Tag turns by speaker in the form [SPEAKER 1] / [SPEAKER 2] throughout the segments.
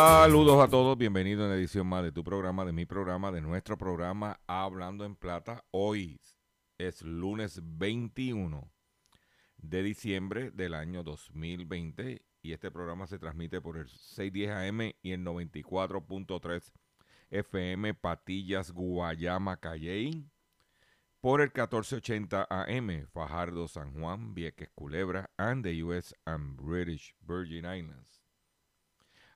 [SPEAKER 1] Saludos a todos, bienvenidos a una edición más de tu programa, de mi programa, de nuestro programa Hablando en Plata. Hoy es lunes 21 de diciembre del año 2020 y este programa se transmite por el 610 AM y el 94.3 FM Patillas, Guayama, Calley, por el 1480 AM Fajardo, San Juan, Vieques, Culebra, and the US and British Virgin Islands.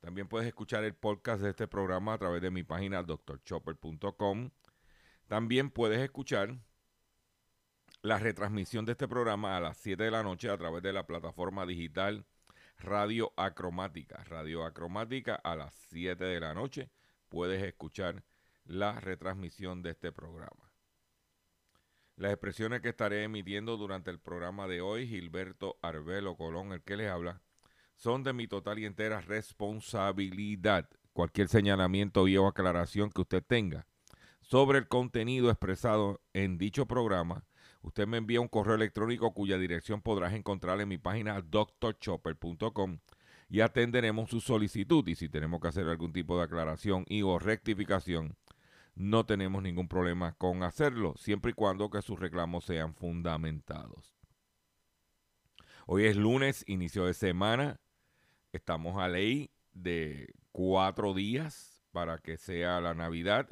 [SPEAKER 1] También puedes escuchar el podcast de este programa a través de mi página drchopper.com. También puedes escuchar la retransmisión de este programa a las 7 de la noche a través de la plataforma digital Radio Acromática. Radio Acromática a las 7 de la noche puedes escuchar la retransmisión de este programa. Las expresiones que estaré emitiendo durante el programa de hoy, Gilberto Arbelo Colón, el que les habla, son de mi total y entera responsabilidad. Cualquier señalamiento y o aclaración que usted tenga sobre el contenido expresado en dicho programa, usted me envía un correo electrónico cuya dirección podrás encontrar en mi página drchopper.com y atenderemos su solicitud. Y si tenemos que hacer algún tipo de aclaración y o rectificación, no tenemos ningún problema con hacerlo, siempre y cuando que sus reclamos sean fundamentados. Hoy es lunes, inicio de semana. Estamos a ley de cuatro días para que sea la Navidad.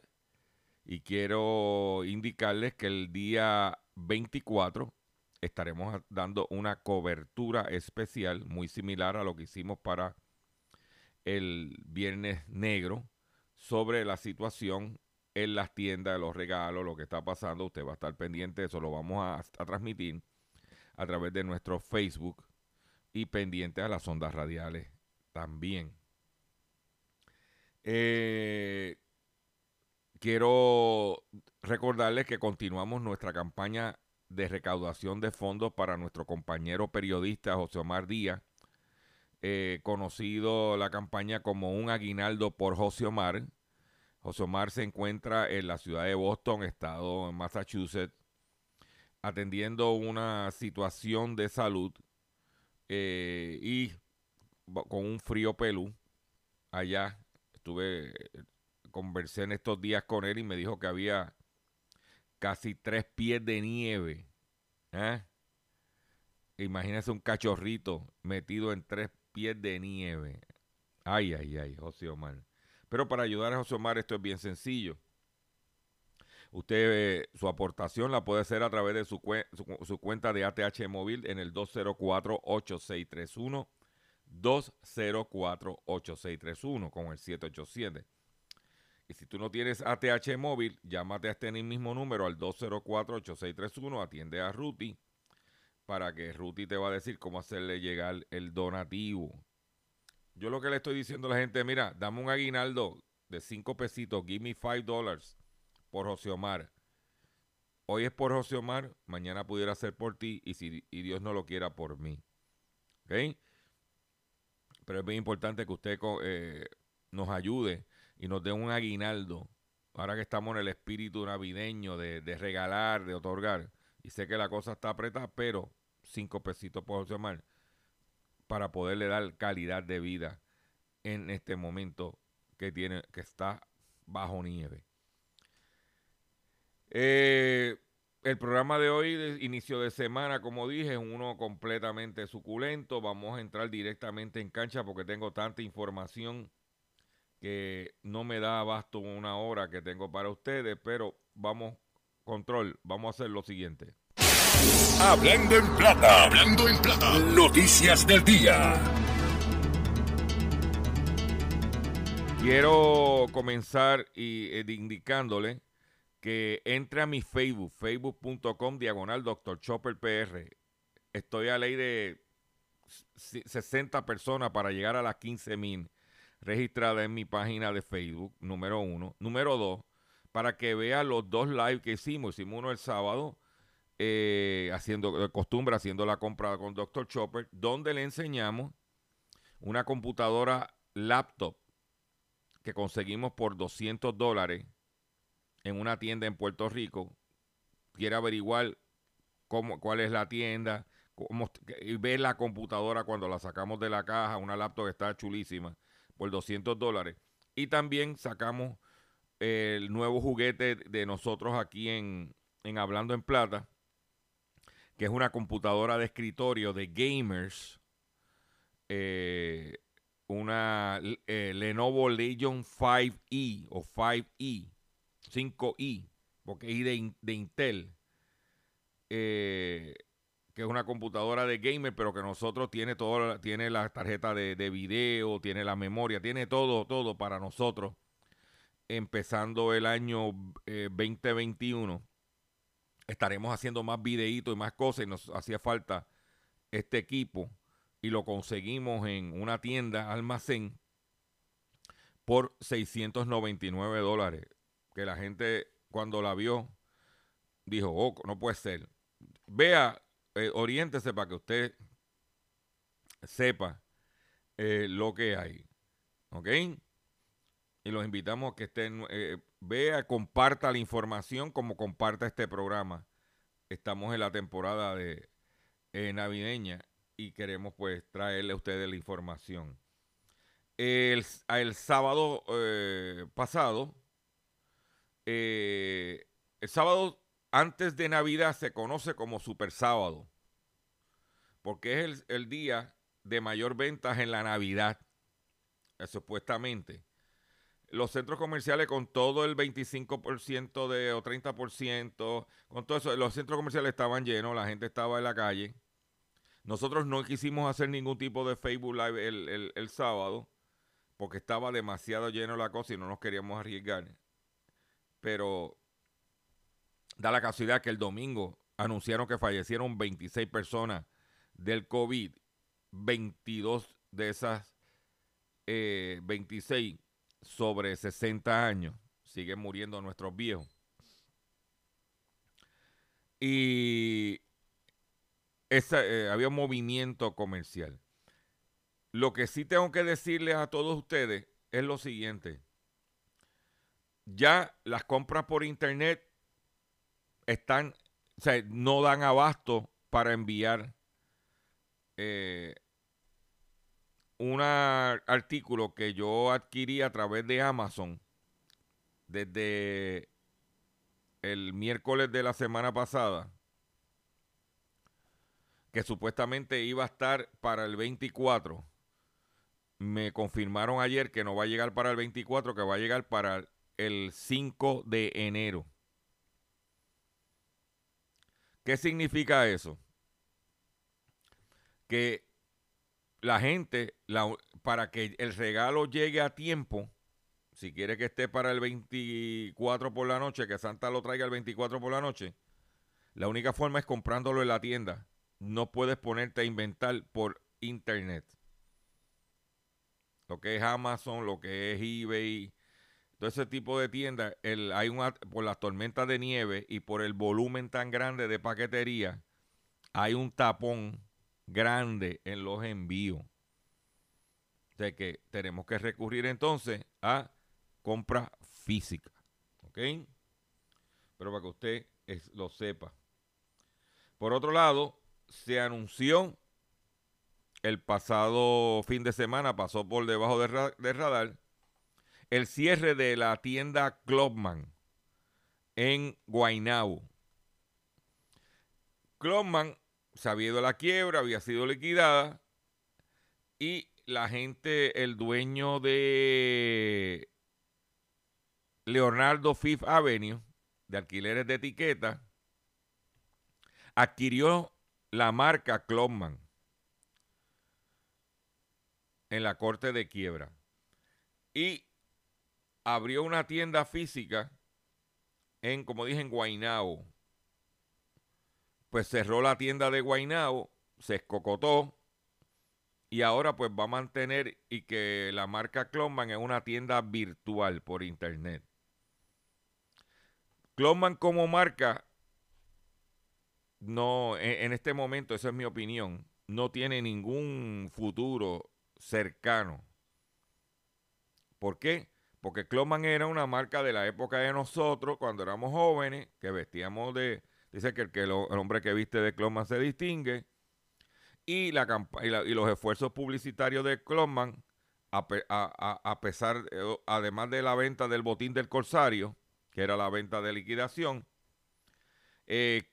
[SPEAKER 1] Y quiero indicarles que el día 24 estaremos dando una cobertura especial muy similar a lo que hicimos para el Viernes Negro sobre la situación en las tiendas de los regalos, lo que está pasando. Usted va a estar pendiente, eso lo vamos a transmitir a través de nuestro Facebook y pendiente a las ondas radiales también. Eh, quiero recordarles que continuamos nuestra campaña de recaudación de fondos para nuestro compañero periodista José Omar Díaz, eh, conocido la campaña como un aguinaldo por José Omar. José Omar se encuentra en la ciudad de Boston, estado en Massachusetts, atendiendo una situación de salud eh, y con un frío pelú allá. Estuve, conversé en estos días con él y me dijo que había casi tres pies de nieve. ¿eh? Imagínese un cachorrito metido en tres pies de nieve. Ay, ay, ay, José Omar. Pero para ayudar a José Omar esto es bien sencillo. Usted eh, su aportación la puede hacer a través de su, cue- su, su cuenta de ATH móvil en el 204-8631. 204-8631 con el 787. Y si tú no tienes ATH móvil, llámate a este mismo número al 204-8631, atiende a Ruti para que Ruti te va a decir cómo hacerle llegar el donativo. Yo lo que le estoy diciendo a la gente, mira, dame un aguinaldo de 5 pesitos, give me 5 dólares por José Omar. Hoy es por José Omar, mañana pudiera ser por ti y si y Dios no lo quiera por mí. ¿Ok? Pero es bien importante que usted eh, nos ayude y nos dé un aguinaldo. Ahora que estamos en el espíritu navideño de, de regalar, de otorgar. Y sé que la cosa está apretada, pero cinco pesitos por José Omar para poderle dar calidad de vida en este momento que tiene que está bajo nieve. Eh, el programa de hoy, de inicio de semana, como dije, es uno completamente suculento. Vamos a entrar directamente en cancha porque tengo tanta información que no me da abasto una hora que tengo para ustedes, pero vamos, control, vamos a hacer lo siguiente.
[SPEAKER 2] Hablando en plata, hablando en plata, noticias del día.
[SPEAKER 1] Quiero comenzar y, eh, indicándole que entre a mi Facebook, facebook.com diagonal Dr. Chopper PR. Estoy a ley de 60 personas para llegar a las 15 mil registradas en mi página de Facebook, número uno. Número dos, para que vea los dos live que hicimos. Hicimos uno el sábado, eh, haciendo de costumbre, haciendo la compra con Dr. Chopper, donde le enseñamos una computadora laptop que conseguimos por 200 dólares en una tienda en Puerto Rico, quiere averiguar cómo, cuál es la tienda, cómo, y ver la computadora cuando la sacamos de la caja, una laptop está chulísima, por 200 dólares. Y también sacamos el nuevo juguete de nosotros aquí en, en Hablando en Plata, que es una computadora de escritorio de gamers. Eh, una eh, Lenovo Legion 5E o 5E, 5E, porque es de, de Intel, eh, que es una computadora de gamer, pero que nosotros tiene todo, tiene la tarjeta de, de, video, tiene la memoria, tiene todo, todo para nosotros, empezando el año 2021. Eh, estaremos haciendo más videitos y más cosas y nos hacía falta este equipo y lo conseguimos en una tienda, almacén, por 699 dólares. Que la gente cuando la vio dijo, oh, no puede ser. Vea, eh, oriéntese para que usted sepa eh, lo que hay. ¿Ok? Y los invitamos a que estén, eh, vea, comparta la información como comparta este programa. Estamos en la temporada de navideña y queremos pues traerle a ustedes la información. El, sábado eh, pasado, eh, el sábado antes de Navidad se conoce como Super Sábado, porque es el, el día de mayor ventas en la Navidad, eh, supuestamente. Los centros comerciales con todo el 25% de, o 30%, con todo eso, los centros comerciales estaban llenos, la gente estaba en la calle nosotros no quisimos hacer ningún tipo de Facebook Live el, sábado porque estaba demasiado lleno la cosa y no nos queríamos arriesgar. Pero da la casualidad que el domingo anunciaron que fallecieron 26 personas del COVID. 22 de esas 26 eh, sobre 60 años. Siguen muriendo nuestros viejos. Y eh, había un movimiento comercial. Lo que sí tengo que decirles a todos ustedes es lo siguiente. Ya las compras por internet están, o sea, no dan abasto para enviar eh, un artículo que yo adquirí a través de Amazon desde el miércoles de la semana pasada que supuestamente iba a estar para el 24. Me confirmaron ayer que no va a llegar para el 24, que va a llegar para el 5 de enero. ¿Qué significa eso? Que la gente, para que el regalo llegue a tiempo, si quiere que esté para el 24 por la noche, que Santa lo traiga el 24 por la noche, la única forma es comprándolo en la tienda. No puedes ponerte a inventar por internet. Lo que es Amazon, lo que es eBay, todo ese tipo de tiendas, el, hay una, por las tormentas de nieve y por el volumen tan grande de paquetería, hay un tapón grande en los envíos. De que tenemos que recurrir entonces a compra física. ¿Ok? Pero para que usted lo sepa. Por otro lado, se anunció el pasado fin de semana, pasó por debajo del radar, el cierre de la tienda Clubman en Guaynabo. Clubman a la quiebra, había sido liquidada y la gente, el dueño de Leonardo Fifth Avenue, de alquileres de etiqueta, adquirió la marca Clubman en la corte de quiebra y abrió una tienda física en, como dije, en Guaynabo. Pues cerró la tienda de Guaynabo, se escocotó y ahora pues va a mantener y que la marca Clubman es una tienda virtual por internet. Clubman como marca, no, en, en este momento, esa es mi opinión, no tiene ningún futuro cercano. ¿Por qué? Porque Cloman era una marca de la época de nosotros, cuando éramos jóvenes, que vestíamos de... Dice que, el, hombre que viste de Cloman se distingue. Y, los esfuerzos publicitarios de Cloman, a, pesar, además de la venta del botín del Corsario, que era la venta de liquidación, eh,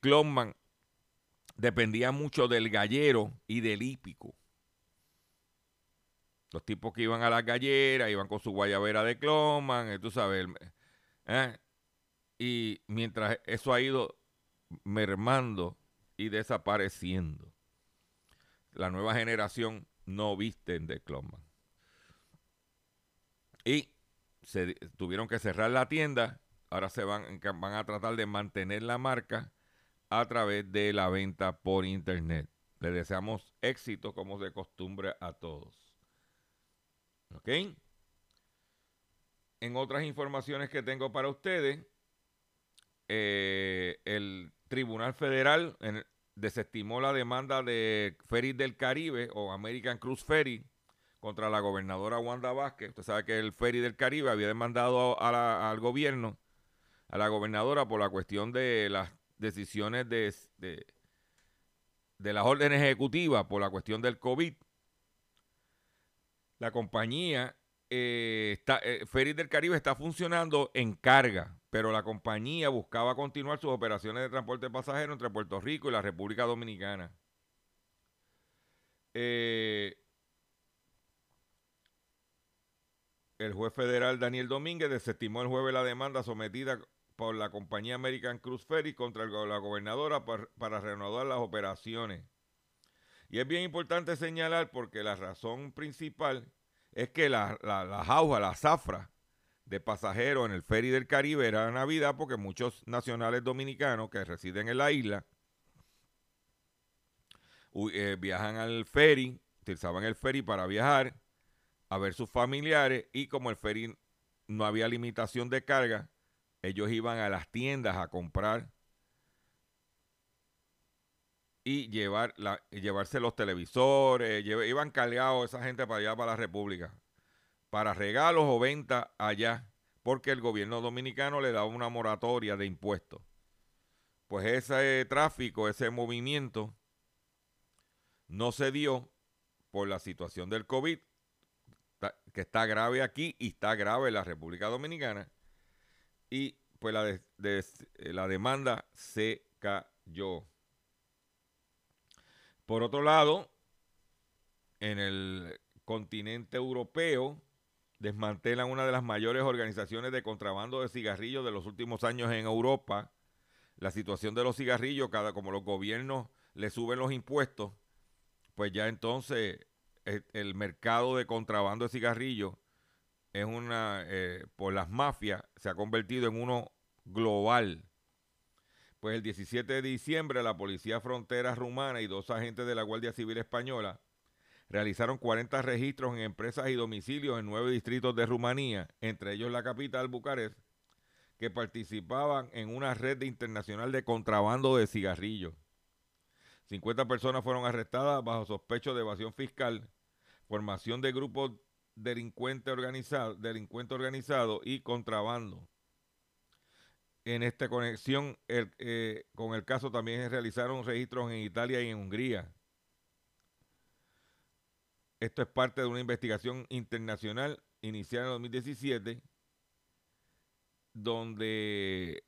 [SPEAKER 1] dependía mucho del gallero y del hípico. Los tipos que iban a las galleras, iban con su guayabera de cloman, eh, tú sabes. ¿eh? Y mientras eso ha ido mermando y desapareciendo, la nueva generación no visten de cloman. Y se tuvieron que cerrar la tienda. Ahora se van, van a tratar de mantener la marca a través de la venta por internet. Le deseamos éxito como de costumbre a todos. ¿Ok? En otras informaciones que tengo para ustedes, eh, el Tribunal Federal desestimó la demanda de Ferry del Caribe o American Cruise Ferry contra la gobernadora Wanda Vázquez. Usted sabe que el Ferry del Caribe había demandado al gobierno, a la gobernadora, por la cuestión de las decisiones de, de, de las órdenes ejecutivas, por la cuestión del COVID la compañía eh, está, eh, del Caribe está funcionando en carga, pero la compañía buscaba continuar sus operaciones de transporte pasajero entre Puerto Rico y la República Dominicana. Eh, el juez federal Daniel Domínguez desestimó el jueves la demanda sometida por la compañía American Cruise Ferry contra la gobernadora para, para reanudar las operaciones. Y es bien importante señalar porque la razón principal es que la, la, la zafra de pasajeros en el ferry del Caribe era Navidad porque muchos nacionales dominicanos que residen en la isla eh, viajan al ferry, utilizaban el ferry para viajar a ver sus familiares y como el ferry no había limitación de carga, ellos iban a las tiendas a comprar y llevar llevarse los televisores, iban cargados esa gente para allá, para la República, para regalos o venta allá, porque el gobierno dominicano le daba una moratoria de impuestos. Pues ese tráfico, ese movimiento, no se dio por la situación del COVID, que está grave aquí y está grave en la República Dominicana, y pues la, la demanda se cayó. Por otro lado, en el continente europeo desmantelan una de las mayores organizaciones de contrabando de cigarrillos de los últimos años en Europa. La situación de los cigarrillos, cada como los gobiernos le suben los impuestos, pues ya entonces eh, el mercado de contrabando de cigarrillos es una, eh, por las mafias, se ha convertido en uno global. Pues el 17 de diciembre la Policía Frontera Rumana y dos agentes de la Guardia Civil Española realizaron 40 registros en empresas y domicilios en nueve distritos de Rumanía, entre ellos la capital, Bucarest, que participaban en una red internacional de contrabando de cigarrillos. 50 personas fueron arrestadas bajo sospecho de evasión fiscal, formación de grupos delincuente organizado, delincuente organizado y contrabando. En esta conexión eh, con el caso también realizaron registros en Italia y en Hungría. Esto es parte de una investigación internacional iniciada en 2017, donde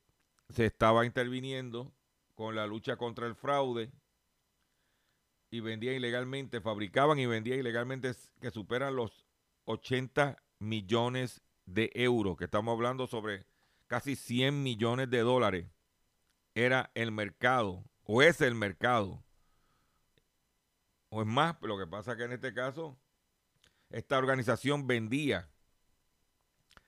[SPEAKER 1] se estaba interviniendo con la lucha contra el fraude y vendían ilegalmente, fabricaban y vendían ilegalmente que superan los 80 millones de euros, que estamos hablando sobre casi 100 millones de dólares. Era el mercado, o es el mercado. O es más, lo que pasa que en este caso, esta organización vendía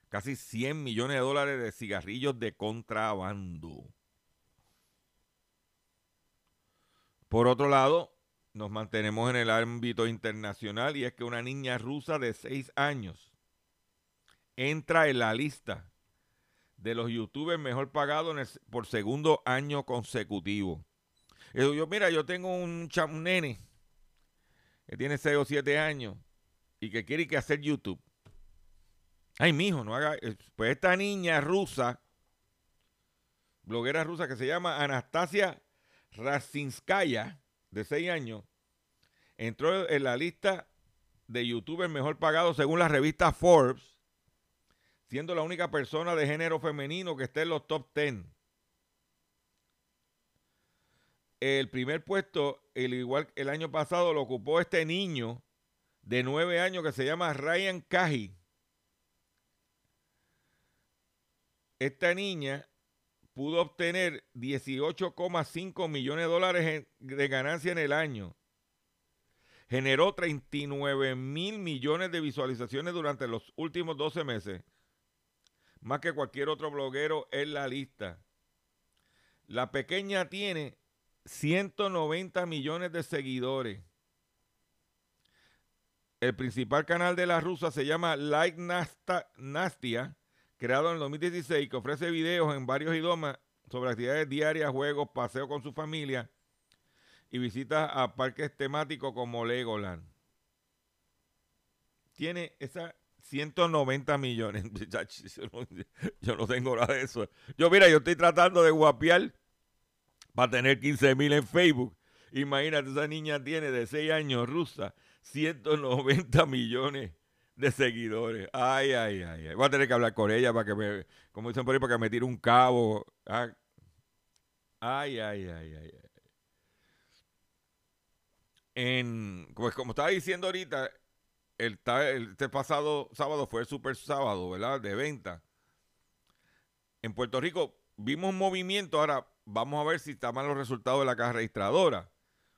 [SPEAKER 1] casi 100 millones de dólares de cigarrillos de contrabando. Por otro lado, nos mantenemos en el ámbito internacional y es que una niña rusa de 6 años entra en la lista de los youtubers mejor pagados por segundo año consecutivo. yo, mira, yo tengo un, un nene que tiene 6 o 7 años y que quiere que hacer YouTube. Ay, mijo, no haga. Eh, pues esta niña rusa, bloguera rusa que se llama Anastasia Rasinskaya, de 6 años, entró en la lista de youtubers mejor pagados según la revista Forbes, siendo la única persona de género femenino que esté en los top 10. El primer puesto, el igual el año pasado, lo ocupó este niño de 9 años que se llama Ryan Kaji. Esta niña pudo obtener 18,5 millones de dólares de ganancia en el año. Generó 39 mil millones de visualizaciones durante los últimos 12 meses. Más que cualquier otro bloguero en la lista. La pequeña tiene 190 millones de seguidores. El principal canal de la rusa se llama Like Nastia creado en el 2016, que ofrece videos en varios idiomas sobre actividades diarias, juegos, paseos con su familia y visitas a parques temáticos como Legoland. Tiene esa 190 millones. yo, no, tengo nada de eso. Yo, mira, yo estoy tratando de guapiar para tener 15 mil en Facebook. Imagínate, esa niña tiene de 6 años rusa 190 millones de seguidores. Ay, ay, ay, Voy a tener que hablar con ella para que me, como dicen por ahí, para que me tire un cabo. Ah. Ay, ay, ay, ay. En, pues como estaba diciendo ahorita, el, este pasado sábado fue el super sábado, ¿verdad? De venta. En Puerto Rico vimos un movimiento, ahora vamos a ver si están mal los resultados de la caja registradora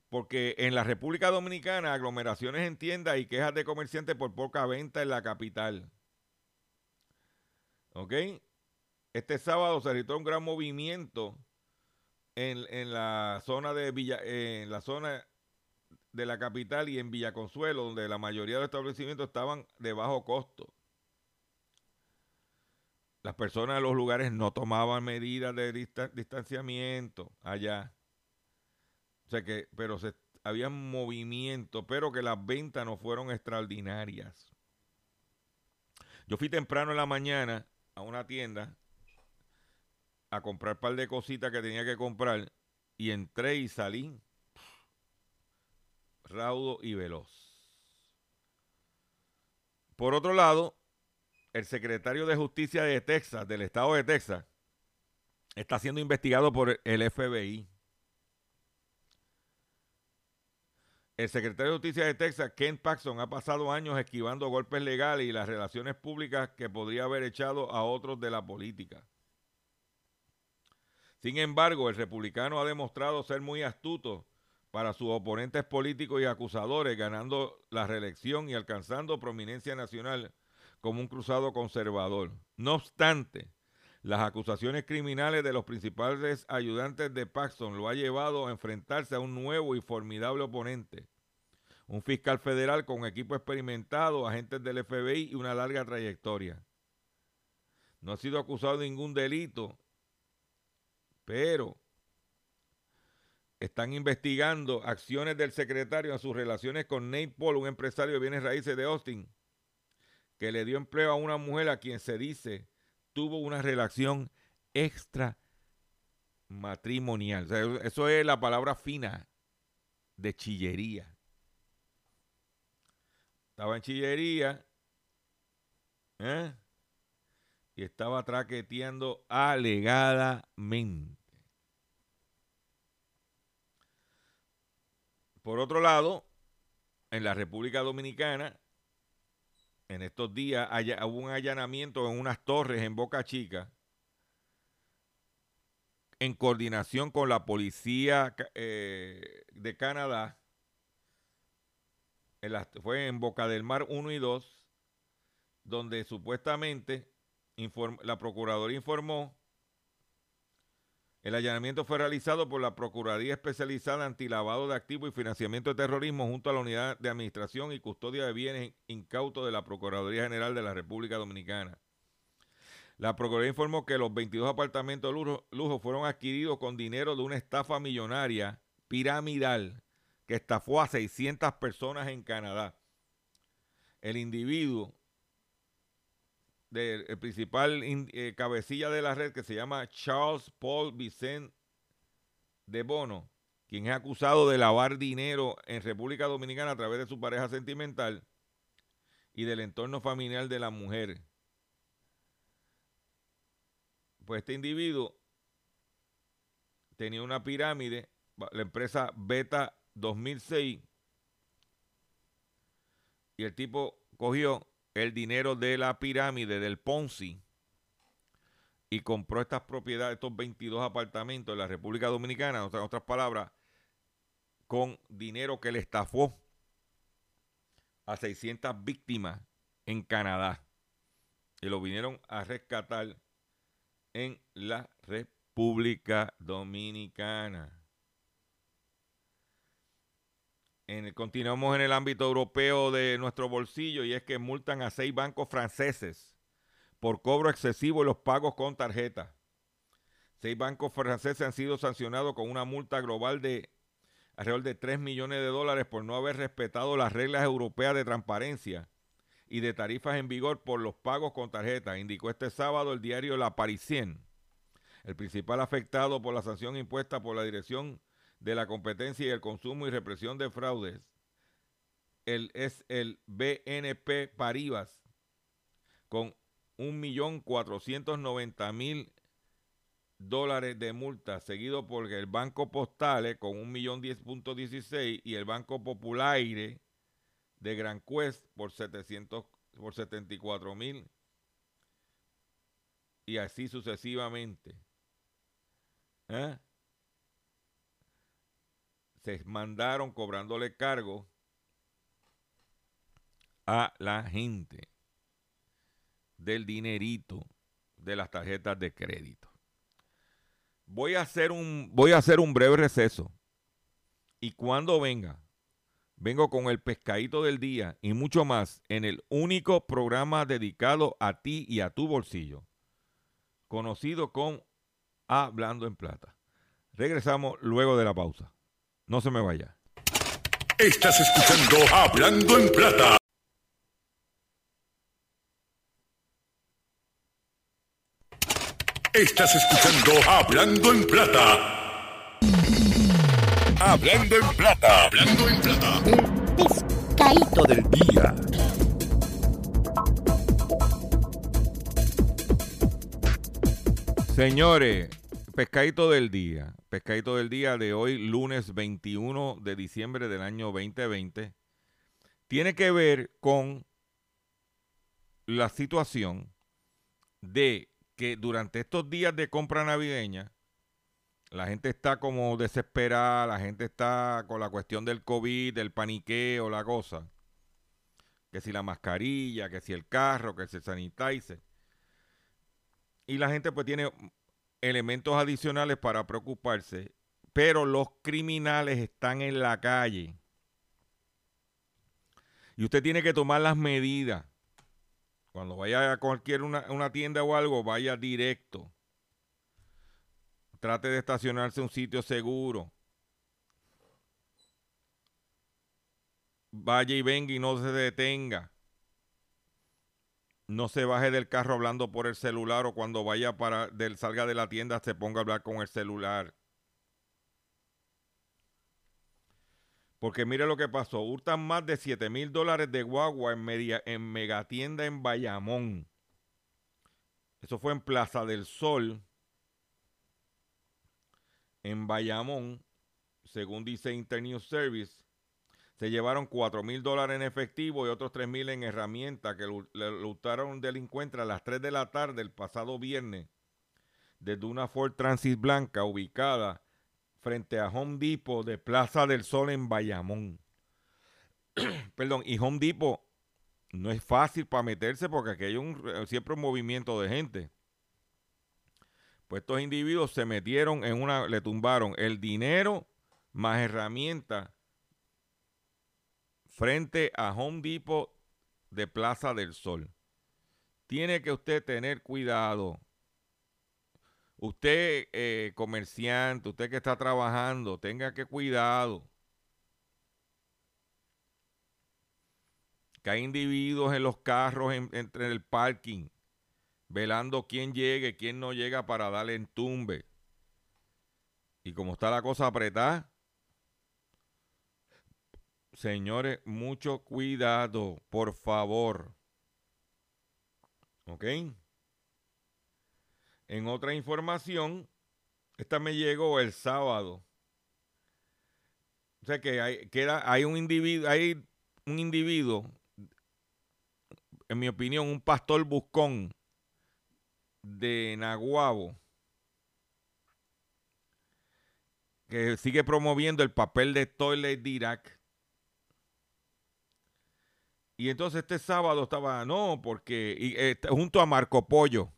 [SPEAKER 1] porque en la República Dominicana aglomeraciones en tiendas y quejas de comerciantes por poca venta en la capital. ¿Ok? Este sábado se registró un gran movimiento en, la zona de Villa, en la zona de la capital y en Villaconsuelo, donde la mayoría de los establecimientos estaban de bajo costo. Las personas de los lugares no tomaban medidas de distanciamiento allá. O sea que, pero se, había movimiento, pero que las ventas no fueron extraordinarias. Yo fui temprano en la mañana a una tienda a comprar un par de cositas que tenía que comprar y entré y salí raudo y veloz. Por otro lado, el secretario de Justicia de Texas, del estado de Texas, está siendo investigado por el FBI. El secretario de Justicia de Texas, Ken Paxson, ha pasado años esquivando golpes legales y las relaciones públicas que podría haber echado a otros de la política. Sin embargo, el republicano ha demostrado ser muy astuto para sus oponentes políticos y acusadores, ganando la reelección y alcanzando prominencia nacional como un cruzado conservador. No obstante, las acusaciones criminales de los principales ayudantes de Paxton lo ha llevado a enfrentarse a un nuevo y formidable oponente. Un fiscal federal con equipo experimentado, agentes del FBI y una larga trayectoria. No ha sido acusado de ningún delito, pero están investigando acciones del secretario en sus relaciones con Nate Paul, un empresario de bienes raíces de Austin, que le dio empleo a una mujer a quien se dice tuvo una relación extra matrimonial. eso es la palabra fina de chillería. Estaba en chillería ¿eh? y estaba traqueteando alegadamente. Por otro lado, en la República Dominicana, en estos días hubo un allanamiento en unas torres en Boca Chica en coordinación con la policía eh, de Canadá. fue en Boca del Mar 1 y 2, donde supuestamente la Procuraduría informó el allanamiento fue realizado por la Procuraduría Especializada Antilavado de Activos y Financiamiento de Terrorismo junto a la Unidad de Administración y Custodia de Bienes Incautos de la Procuraduría General de la República Dominicana. La Procuraduría informó que los 22 apartamentos de lujo, fueron adquiridos con dinero de una estafa millonaria piramidal que estafó a 600 personas en Canadá. El individuo del principal eh, cabecilla de la red que se llama Charles Paul Vicente de Bono, quien es acusado de lavar dinero en República Dominicana a través de su pareja sentimental y del entorno familiar de la mujer. Pues este individuo tenía una pirámide, la empresa Beta 2006, y el tipo cogió el dinero de la pirámide del Ponzi y compró estas propiedades, estos 22 apartamentos en la República Dominicana, en otras palabras, con dinero que le estafó a 600 víctimas en Canadá. Y lo vinieron a rescatar en la República Dominicana continuamos en el ámbito europeo de nuestro bolsillo y es que multan a seis bancos franceses por cobro excesivo de los pagos con tarjeta. Seis bancos franceses han sido sancionados con una multa global de alrededor de 3 millones de dólares por no haber respetado las reglas europeas de transparencia y de tarifas en vigor por los pagos con tarjeta, indicó este sábado el diario La Parisien. El principal afectado por la sanción impuesta por la Dirección de la competencia y el consumo y represión de fraudes el, es el BNP Paribas con 1.490.000 dólares de multa, seguido por el Banco Postales con 1.010.16 y el Banco Populaire de Gran Quest por 700 por 74 mil y así sucesivamente. ¿Eh? Se mandaron cobrándole cargo a la gente del dinerito de las tarjetas de crédito. Voy a hacer un, voy a hacer un breve receso. Y cuando venga, vengo con el pescadito del día y mucho más en el único programa dedicado a ti y a tu bolsillo, conocido como Hablando en Plata. Regresamos luego de la pausa. No se me vaya.
[SPEAKER 2] Estás escuchando Hablando en Plata. Estás escuchando Hablando en Plata. Hablando en Plata. Hablando en Plata.
[SPEAKER 3] El pescadito del día.
[SPEAKER 1] Señores, pescadito del día. Pescadito del día de hoy, lunes 21 de diciembre del año 2020, tiene que ver con la situación de que durante estos días de compra navideña, la gente está como desesperada, la gente está con la cuestión del COVID, del paniqueo, la cosa. que si la mascarilla, que si el carro, que si el. Y la gente pues tiene elementos adicionales para preocuparse, pero los criminales están en la calle. Y usted tiene que tomar las medidas. Cuando vaya a cualquier una, una tienda o algo, vaya directo. Trate de estacionarse en un sitio seguro. Vaya y venga y no se detenga. No se baje del carro hablando por el celular o cuando vaya para del salga de la tienda se ponga a hablar con el celular. Porque mire lo que pasó. Hurtan más de 7 mil dólares de guagua en, media, en megatienda en Bayamón. Eso fue en Plaza del Sol en Bayamón, según dice Internews Service, se llevaron 4 mil dólares en efectivo y otros 3 mil en herramientas que le lucharon un delincuente a las 3 de la tarde el pasado viernes desde una Ford Transit blanca ubicada frente a Home Depot de Plaza del Sol en Bayamón. Perdón, y Home Depot no es fácil para meterse porque aquí hay un, siempre un movimiento de gente. Pues estos individuos se metieron en una, le tumbaron el dinero más herramientas frente a Home Depot de Plaza del Sol. Tiene que usted tener cuidado. Usted, eh, comerciante, usted que está trabajando, tenga que cuidado. Que hay individuos en los carros entre el parking velando quién llegue, quién no llega para darle entumbe. Y como está la cosa apretada, señores, mucho cuidado, por favor. ¿Ok? En otra información, esta me llegó el sábado. O sea que hay, hay un individuo, hay un individuo, en mi opinión, un pastor buscón, de Naguabo que sigue promoviendo el papel de Toilet Dirac. Y entonces este sábado estaba, no, porque eh, junto a Marco Pollo.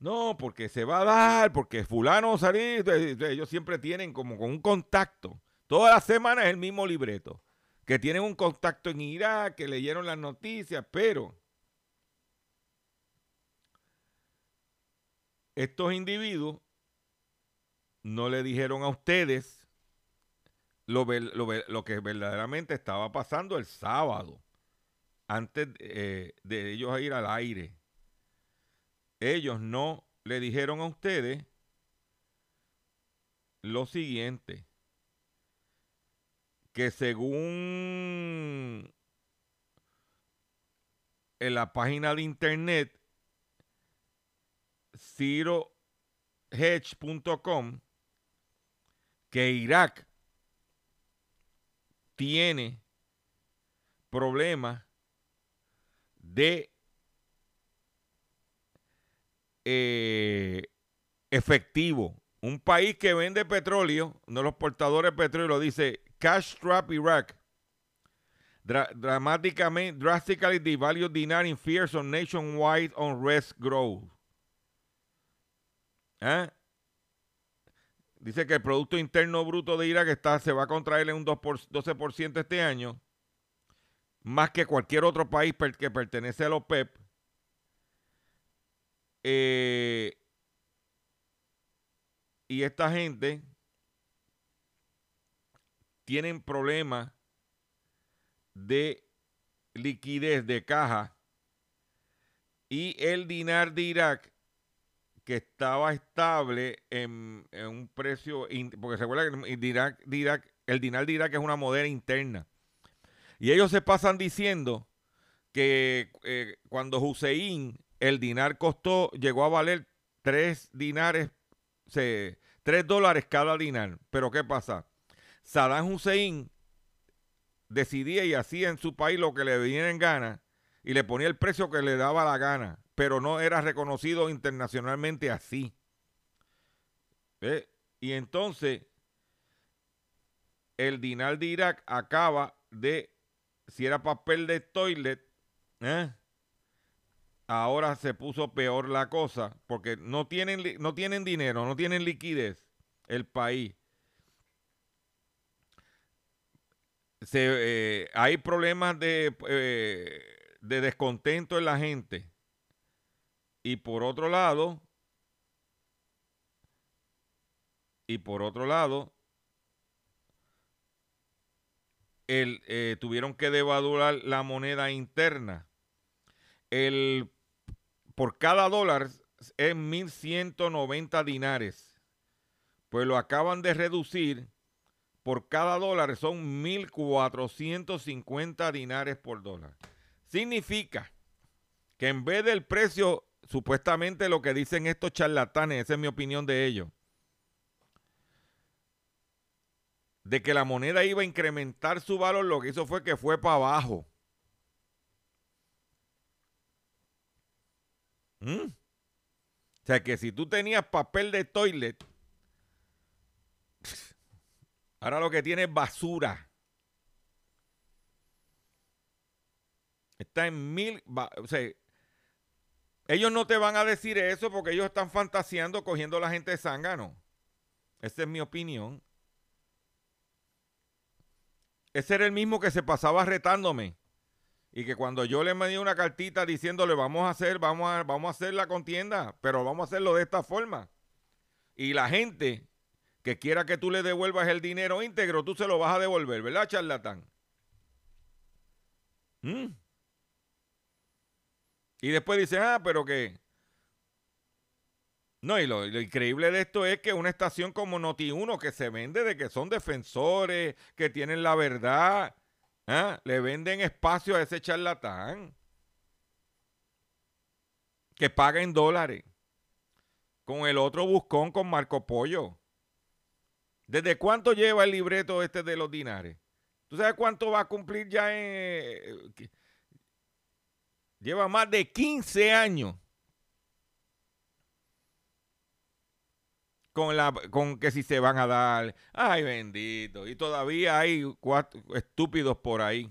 [SPEAKER 1] No, porque se va a dar, porque fulano salir, ellos siempre tienen como con un contacto. Todas las semanas es el mismo libreto. Que tienen un contacto en Irak, que leyeron las noticias, pero estos individuos no le dijeron a ustedes lo, que verdaderamente estaba pasando el sábado, antes eh, de ellos ir al aire. Ellos no le dijeron a ustedes lo siguiente, que según en la página de internet CiroHedge.com que Irak tiene problemas de eh, efectivo. Un país que vende petróleo, uno de los portadores de petróleo dice Cash Trap Iraq. dramáticamente, drastically devalued dinar in fears on nationwide unrest growth. ¿Eh? Dice que el Producto Interno Bruto de Irak está, se va a contraer en un 12% este año, más que cualquier otro país que pertenece a la OPEP. Eh, y esta gente tienen problemas de liquidez de caja y el dinar de Irak que estaba estable en, un precio, porque se acuerda que el, dinar, el dinar de Irak es una moneda interna. Y ellos se pasan diciendo que eh, cuando Hussein el dinar costó, llegó a valer tres dinares, se, dólares cada dinar. Pero ¿qué pasa? Saddam Hussein decidía y hacía en su país lo que le viniera en gana y le ponía el precio que le daba la gana pero no era reconocido internacionalmente así. Y entonces el dinar de Irak acaba de si era papel de toilet, ¿eh? ahora se puso peor la cosa porque no tienen, no tienen dinero, no tienen liquidez el país. Se, hay problemas de, de descontento en la gente. Y por otro lado, y por otro lado, el, eh, tuvieron que devaluar la moneda interna. El, por cada dólar es 1.190 dinares. Pues lo acaban de reducir. Por cada dólar son 1.450 dinares por dólar. Significa que en vez del precio, supuestamente lo que dicen estos charlatanes, esa es mi opinión de ellos, de que la moneda iba a incrementar su valor, lo que hizo fue que fue para abajo. ¿Mm? O sea que si tú tenías papel de toilet, ahora lo que tienes es basura. Está en mil. O sea, ellos no te van a decir eso porque ellos están fantaseando cogiendo la gente de zángano. Esa es mi opinión. Ese era el mismo que se pasaba retándome. Y que cuando yo le mandé una cartita diciéndole vamos a hacer, vamos a, vamos a hacer la contienda, pero vamos a hacerlo de esta forma. Y la gente que quiera que tú le devuelvas el dinero íntegro, tú se lo vas a devolver, ¿verdad, charlatán? ¿Mm? Y después dicen, ah, pero que no, y lo, increíble de esto es que una estación como Noti1, que se vende de que son defensores, que tienen la verdad, ¿ah? le venden espacio a ese charlatán. Que paga en dólares. Con el otro buscón con Marco Pollo. ¿Desde cuánto lleva el libreto este de los dinares? ¿Tú sabes cuánto va a cumplir ya en... Lleva más de 15 años con, la, con que si se van a dar. Ay, bendito. Y todavía hay cuatro estúpidos por ahí.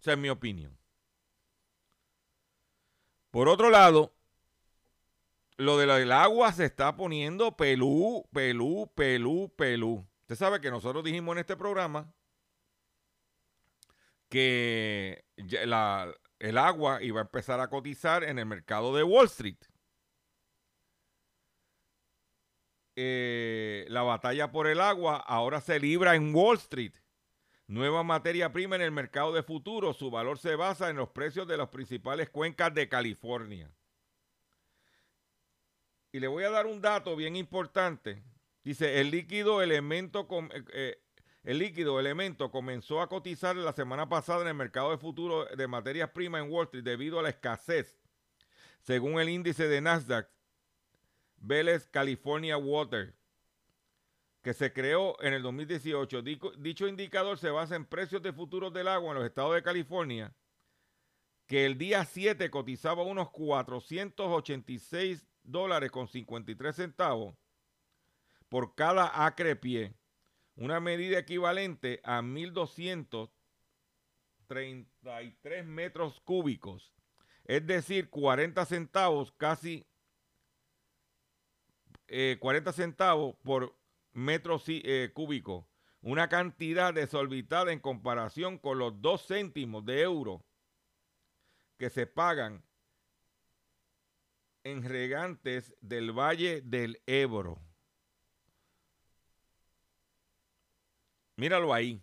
[SPEAKER 1] Esa es mi opinión. Por otro lado, lo del agua se está poniendo pelú, pelú, pelú, pelú. Usted sabe que nosotros dijimos en este programa que el agua iba a empezar a cotizar en el mercado de Wall Street. Eh, la batalla por el agua ahora se libra en Wall Street. Nueva materia prima en el mercado de futuro. Su valor se basa en los precios de las principales cuencas de California. Y le voy a dar un dato bien importante. Dice, el líquido elemento, eh, eh, el líquido elemento comenzó a cotizar la semana pasada en el mercado de futuro de materias primas en Wall Street debido a la escasez. Según el índice de Nasdaq, Vélez California Water, que se creó en el 2018. Dicho, indicador se basa en precios de futuros del agua en los estados de California, que el día 7 cotizaba unos 486 dólares con 53 centavos por cada acre pie, una medida equivalente a 1.233 metros cúbicos, es decir, 40 centavos casi 40 eh, centavos por metro eh, cúbico, una cantidad desorbitada en comparación con los 2 céntimos de euro que se pagan en regantes del Valle del Ebro. Míralo ahí.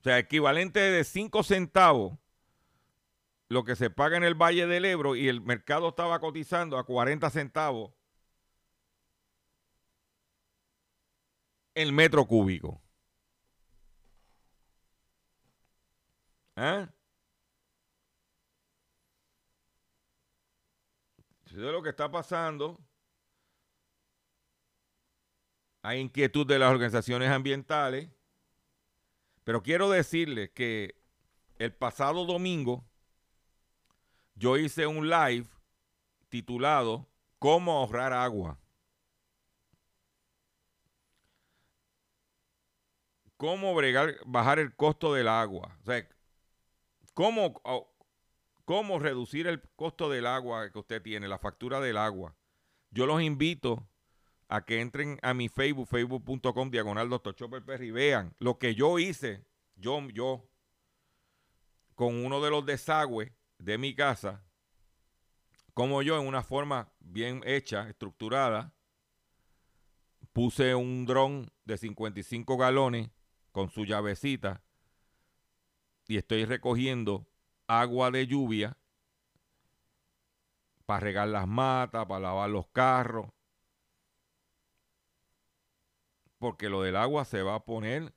[SPEAKER 1] O sea, equivalente de 5 centavos lo que se paga en el Valle del Ebro y el mercado estaba cotizando a 40 centavos el metro cúbico. ¿Ah? Eso es lo que está pasando. Hay inquietud de las organizaciones ambientales. Pero quiero decirles que el pasado domingo yo hice un live titulado ¿Cómo ahorrar agua? cómo bregar, bajar el costo del agua. O sea, cómo, cómo reducir el costo del agua que usted tiene, la factura del agua. Yo los invito a que entren a mi Facebook, facebook.com, diagonal Dr. Chopper Perry, vean lo que yo hice, yo, yo, con uno de los desagües de mi casa, como yo en una forma bien hecha, estructurada, puse un dron de 55 galones con su llavecita y estoy recogiendo agua de lluvia para regar las matas, para lavar los carros, porque lo del agua se va a poner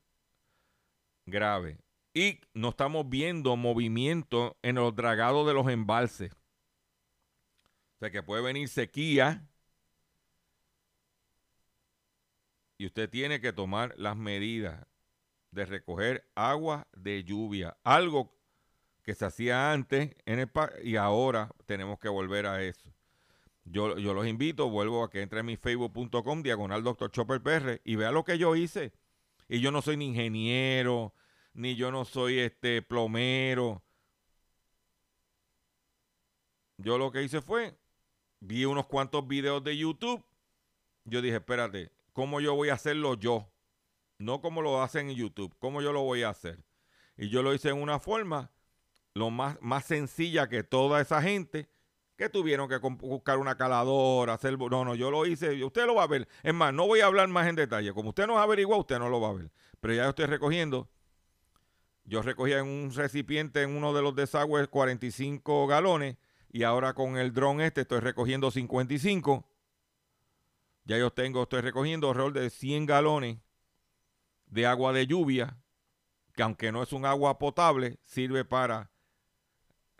[SPEAKER 1] grave. Y no estamos viendo movimiento en los dragados de los embalses. O sea que puede venir sequía y usted tiene que tomar las medidas de recoger agua de lluvia. Algo que se hacía antes en el y ahora tenemos que volver a eso. Yo, yo los invito, vuelvo a que entre en mi facebook.com, diagonal Dr. Chopper PR, y vea lo que yo hice. Y yo no soy ni ingeniero, ni yo no soy este plomero. Yo lo que hice fue, vi unos cuantos videos de YouTube. Yo dije, espérate, ¿cómo yo voy a hacerlo yo? No como lo hacen en YouTube, ¿cómo yo lo voy a hacer? Y yo lo hice en una forma lo más, más sencilla que toda esa gente que tuvieron que buscar una caladora, hacer... No, no, yo lo hice, usted lo va a ver. Es más, no voy a hablar más en detalle. Como usted no averigua, usted no lo va a ver. Pero ya estoy recogiendo. Yo recogía en un recipiente en uno de los desagües 45 galones y ahora con el dron este estoy recogiendo 55. Ya yo tengo, estoy recogiendo alrededor de 100 galones de agua de lluvia, que aunque no es un agua potable, sirve para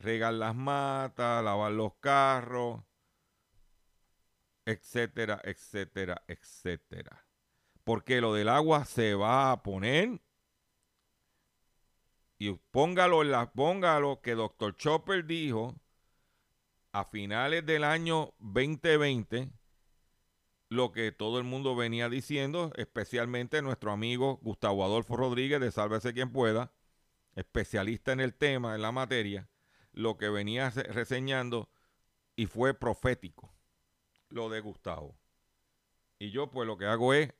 [SPEAKER 1] regar las matas, lavar los carros, etcétera, etcétera, etcétera. Porque lo del agua se va a poner y póngalo, en póngalo que Dr. Chopper dijo a finales del año 2020 lo que todo el mundo venía diciendo, especialmente nuestro amigo Gustavo Adolfo Rodríguez de Sálvese quien pueda, especialista en el tema, en la materia, lo que venía reseñando y fue profético lo de Gustavo. Y yo pues lo que hago es,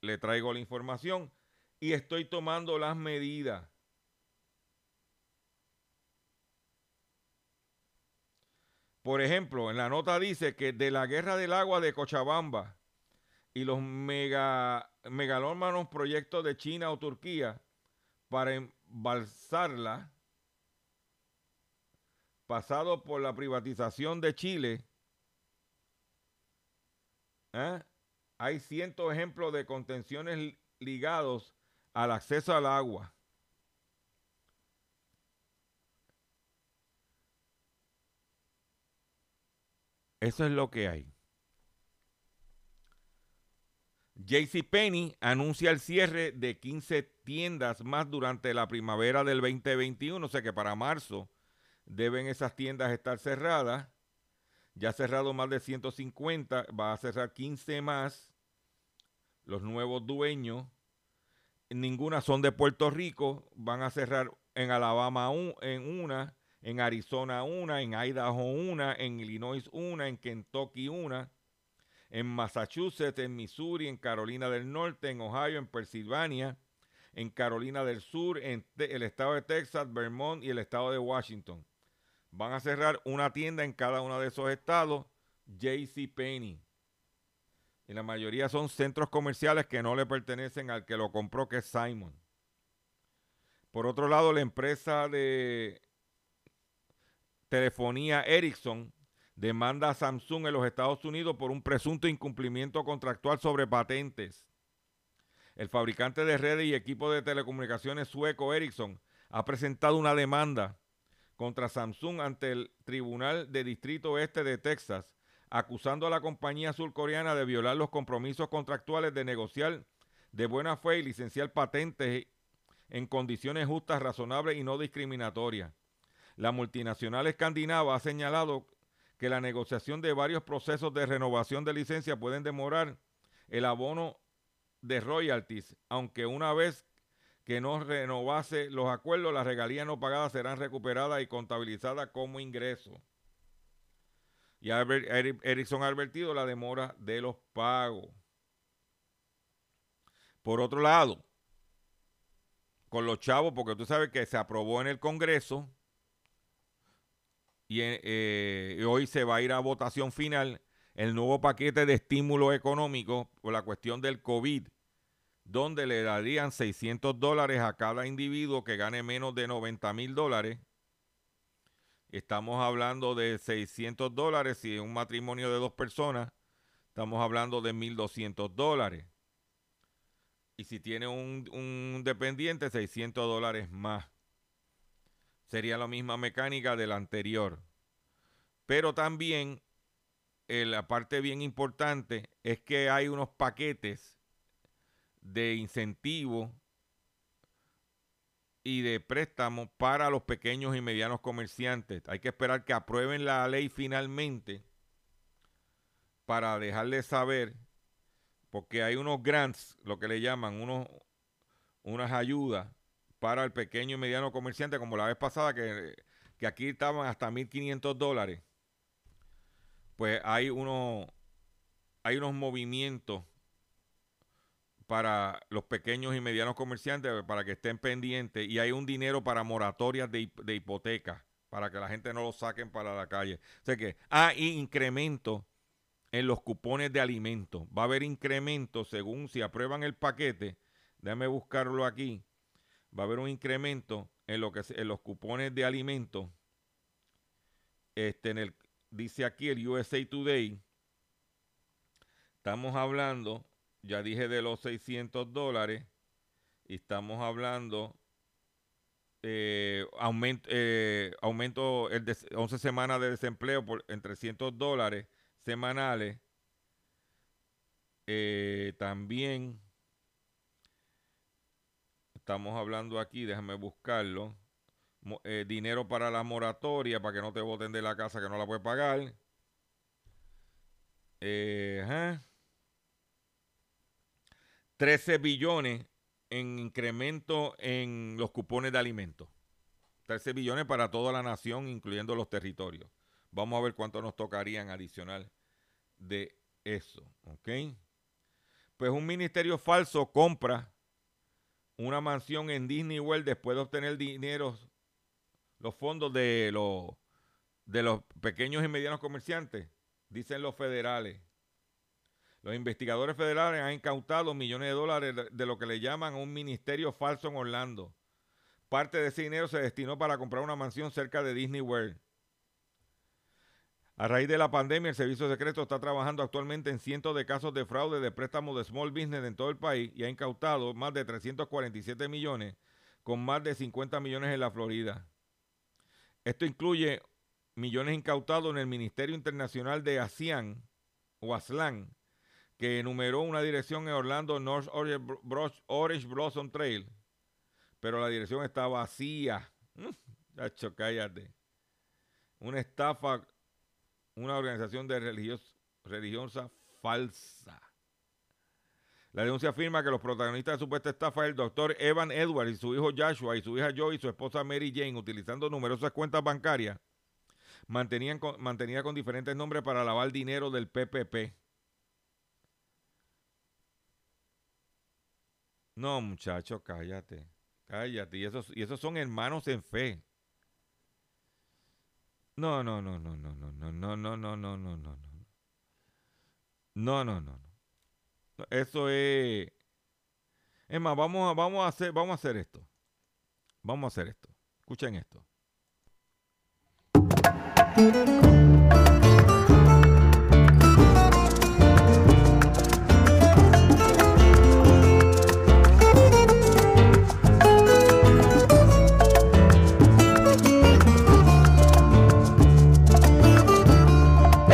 [SPEAKER 1] le traigo la información y estoy tomando las medidas. Por ejemplo, en la nota dice que de la guerra del agua de Cochabamba y los mega, megalómanos proyectos de China o Turquía para embalsarla, pasado por la privatización de Chile, ¿eh? hay cientos ejemplos de contenciones ligados al acceso al agua. Eso es lo que hay. JCPenney anuncia el cierre de 15 tiendas más durante la primavera del 2021, o sea que para marzo deben esas tiendas estar cerradas. Ya ha cerrado más de 150, va a cerrar 15 más. Los nuevos dueños, ninguna son de Puerto Rico, van a cerrar en Alabama en una, en Arizona una, en Idaho una, en Illinois una, en Kentucky una, en Massachusetts, en Missouri, en Carolina del Norte, en Ohio, en Pensilvania, en Carolina del Sur, en el estado de Texas, Vermont y el estado de Washington. Van a cerrar una tienda en cada uno de esos estados, JC Penney. Y la mayoría son centros comerciales que no le pertenecen al que lo compró, que es Simon. Por otro lado, la empresa de telefonía Ericsson demanda a Samsung en los Estados Unidos por un presunto incumplimiento contractual sobre patentes. El fabricante de redes y equipo de telecomunicaciones sueco Ericsson ha presentado una demanda contra Samsung ante el Tribunal de Distrito Este de Texas, acusando a la compañía surcoreana de violar los compromisos contractuales de negociar de buena fe y licenciar patentes en condiciones justas, razonables y no discriminatorias. La multinacional escandinava ha señalado que la negociación de varios procesos de renovación de licencia pueden demorar el abono de royalties, aunque una vez que no renovase los acuerdos, las regalías no pagadas serán recuperadas y contabilizadas como ingreso. Y Ericsson ha advertido la demora de los pagos. Por otro lado, con los chavos, porque tú sabes que se aprobó en el Congreso y, eh, hoy se va a ir a votación final el nuevo paquete de estímulo económico por la cuestión del COVID donde le darían 600 dólares a cada individuo que gane menos de 90 mil dólares. Estamos hablando de 600 dólares si es un matrimonio de dos personas. Estamos hablando de 1.200 dólares. Y si tiene un, dependiente, 600 dólares más. Sería la misma mecánica del anterior. Pero también eh, la parte bien importante es que hay unos paquetes de incentivo y de préstamo para los pequeños y medianos comerciantes. Hay que esperar que aprueben la ley finalmente para dejarles saber, porque hay unos grants, lo que le llaman, unos, unas ayudas para el pequeño y mediano comerciante, como la vez pasada, que, que aquí estaban hasta 1.500 dólares. Pues hay, unos hay unos movimientos para los pequeños y medianos comerciantes para que estén pendientes y hay un dinero para moratorias de, de hipoteca para que la gente no lo saquen para la calle. O que hay incremento en los cupones de alimentos. Va a haber incremento según si aprueban el paquete. Déjame buscarlo aquí. Va a haber un incremento en lo que en los cupones de alimentos. Este dice aquí el USA Today. Estamos hablando ya dije de los 600 dólares estamos hablando eh, aumento, eh, aumento el de 11 semanas de desempleo por, en 300 dólares semanales. Eh, también estamos hablando aquí, déjame buscarlo. dinero para la moratoria para que no te voten de la casa que no la puedes pagar. Eh, 13 billones en incremento en los cupones de alimentos. 13 billones para toda la nación, incluyendo los territorios. Vamos a ver cuánto nos tocarían adicional de eso. ¿Ok? Pues un ministerio falso compra una mansión en Disney World después de obtener dinero, los fondos de de los pequeños y medianos comerciantes, dicen los federales. Los investigadores federales han incautado millones de dólares de lo que le llaman un ministerio falso en Orlando. Parte de ese dinero se destinó para comprar una mansión cerca de Disney World. A raíz de la pandemia, el Servicio Secreto está trabajando actualmente en cientos de casos de fraude de préstamos de small business en todo el país y ha incautado más de 347 millones, con más de 50 millones en la Florida. Esto incluye millones incautados en el Ministerio Internacional de ASEAN o ASLAN, que enumeró una dirección en Orlando North Orange Blossom Trail, pero la dirección está vacía. Chacho, mm, cállate. Una estafa, una organización de religiosa falsa. La denuncia afirma que los protagonistas de supuesta estafa es el doctor Evan Edwards y su hijo Joshua y su hija Joy y su esposa Mary Jane, utilizando numerosas cuentas bancarias, mantenían con, con diferentes nombres para lavar dinero del PPP. No, muchacho, cállate. Cállate. Y esos, y esos son hermanos en fe. No, no, no, no, no, no, no, no, no, no, no, no, no. No, no, no, no. Eso es. Es más, vamos a, vamos a hacer, vamos a hacer esto. Vamos a hacer esto. Escuchen esto.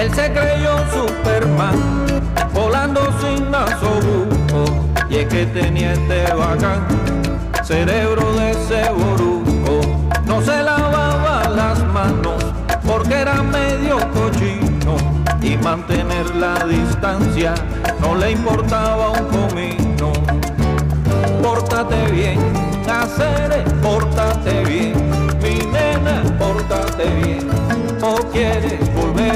[SPEAKER 4] Él se creyó Superman, volando sin asobuco, y es que tenía este bacán, cerebro de ese No se lavaba las manos porque era medio cochino. Y mantener la distancia no le importaba un comino. Pórtate bien, hacer pórtate bien, mi nena, pórtate bien, o quieres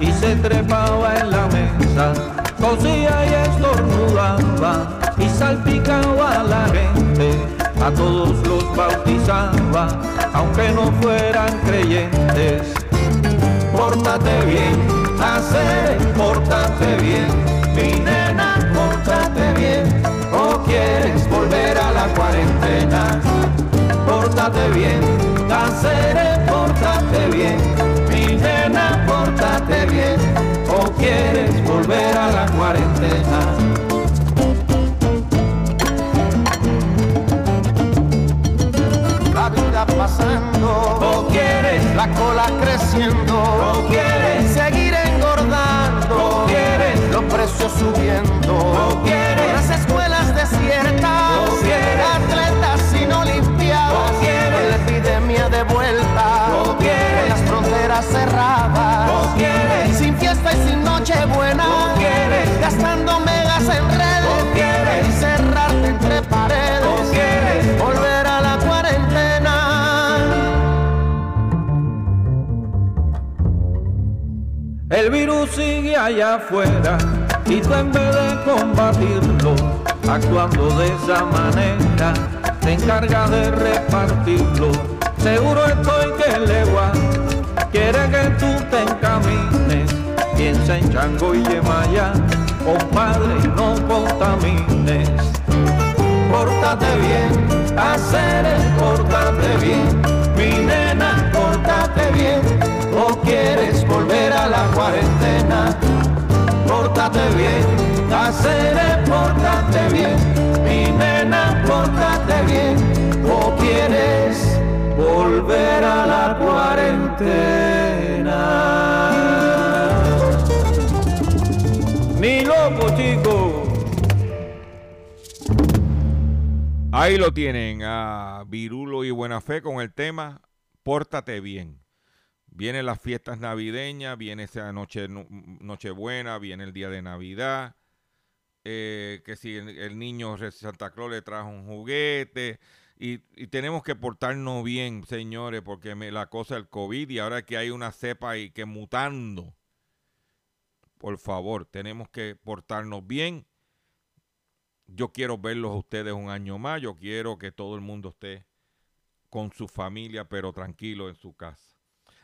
[SPEAKER 4] Y se trepaba en la mesa, cosía y estornudaba y salpicaba a la gente, a todos los bautizaba, aunque no fueran creyentes. Pórtate bien, hacer, pórtate bien, mi nena, pórtate bien, o quieres volver a la cuarentena pórtate bien, Cáceres, pórtate bien, o quieres volver a la cuarentena. La vida pasando, o quieres la cola creciendo, o quieres seguir engordando, o quieres los precios subiendo, sigue allá afuera y tú en vez de combatirlo, actuando de esa manera, te encargas de repartirlo. Seguro estoy que el legua quiere que tú te encamines, piensa en Chango y Yemaya, compadre, y no contamines. Pórtate bien, hacer es pórtate bien, pórtate bien, o quieres volver a la cuarentena pórtate bien, hacer pórtate bien, mi nena, pórtate bien, o quieres volver a la cuarentena. Mi loco chico.
[SPEAKER 1] Ahí lo tienen a Virulo y Buena Fe con el tema Pórtate bien. Vienen las fiestas navideñas, viene esa noche Nochebuena, viene el día de Navidad. eh, que si el, niño Santa Claus le trajo un juguete. Y, y tenemos que portarnos bien, señores, porque me- la cosa del COVID y ahora que hay una cepa y que mutando. Por favor, tenemos que portarnos bien. Yo quiero verlos a ustedes un año más. Yo quiero que todo el mundo esté con su familia, pero tranquilo en su casa.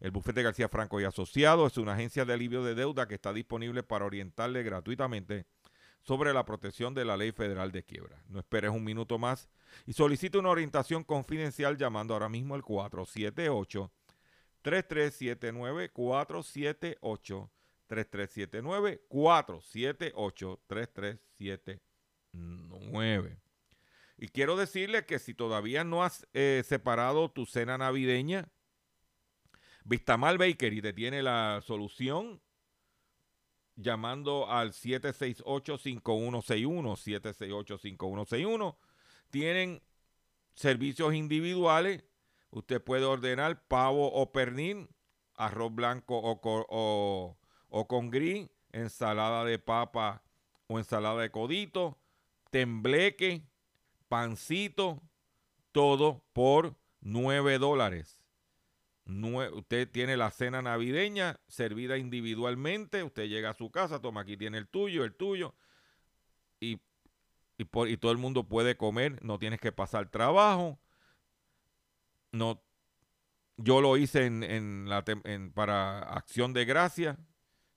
[SPEAKER 1] El bufete García Franco y Asociados es una agencia de alivio de deuda que está disponible para orientarle gratuitamente sobre la protección de la ley federal de quiebra. No esperes un minuto más y solicite una orientación confidencial llamando ahora mismo al 478 3379 478 3379 478 3379. Y quiero decirle que si todavía no has eh, separado tu cena navideña, Vistamal Bakery te tiene la solución llamando al 768-5161, 768-5161. Tienen servicios individuales. Usted puede ordenar pavo o pernil, arroz blanco o, co- o- o con gris, ensalada de papa o ensalada de codito, tembleque, pancito, todo por 9 dólares. Usted tiene la cena navideña servida individualmente. Usted llega a su casa, toma aquí tiene el tuyo, el tuyo. Y, y, por- y todo el mundo puede comer. No tienes que pasar trabajo. no, yo lo hice en, la, para Acción de Gracia.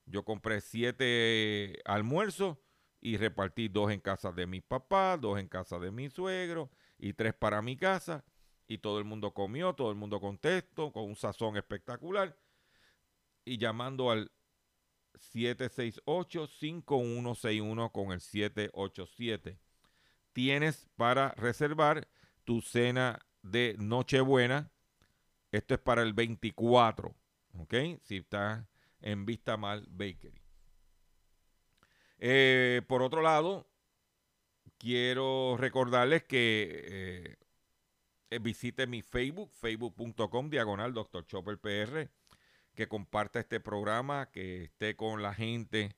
[SPEAKER 1] Yo compré siete almuerzos y repartí dos en casa de mi papá, dos en casa de mi suegro y tres para mi casa. Y todo el mundo comió, todo el mundo contestó, con un sazón espectacular. Y llamando al 768-5161 con el 787. Tienes para reservar tu cena de Nochebuena. Esto es para el 24. ¿Ok? Si estás en Vista Mal Bakery. Eh, por otro lado, quiero recordarles que eh, visite mi Facebook, facebook.com diagonal Dr. Chopper PR, que comparta este programa, que esté con la gente.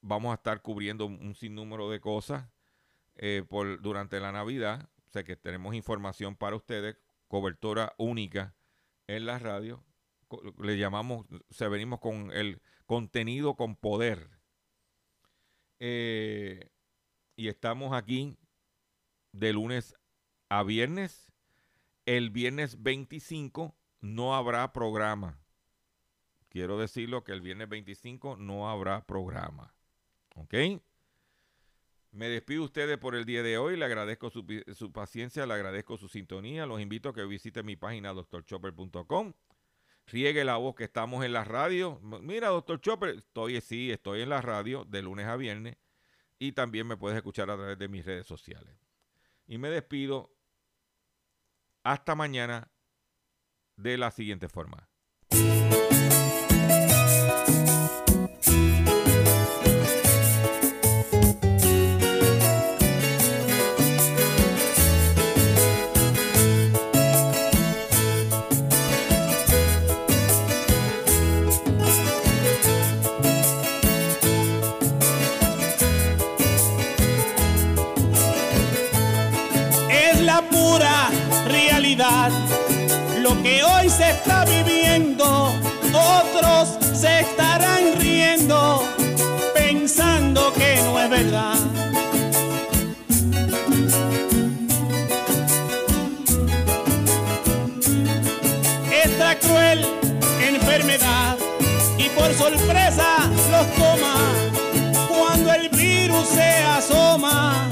[SPEAKER 1] vamos a estar cubriendo un sinnúmero de cosas por, durante la Navidad. Sé que tenemos información para ustedes, cobertura única en la radio. Le llamamos, se venimos con el contenido con poder eh, y estamos aquí de lunes a viernes. El viernes 25 no habrá programa. Quiero decirlo que el viernes 25 no habrá programa. ¿Ok? Me despido ustedes por el día de hoy. Le agradezco su, su, paciencia, le agradezco su sintonía. Los invito a que visiten mi página doctorchopper.com. Riegue la voz que estamos en la radio. Mira, doctor Chopper, estoy, sí, estoy en la radio de lunes a viernes y también me puedes escuchar a través de mis redes sociales. Y me despido hasta mañana de la siguiente forma.
[SPEAKER 5] Está viviendo, otros se estarán riendo, pensando que no es verdad. Esta cruel enfermedad y por sorpresa los toma cuando el virus se asoma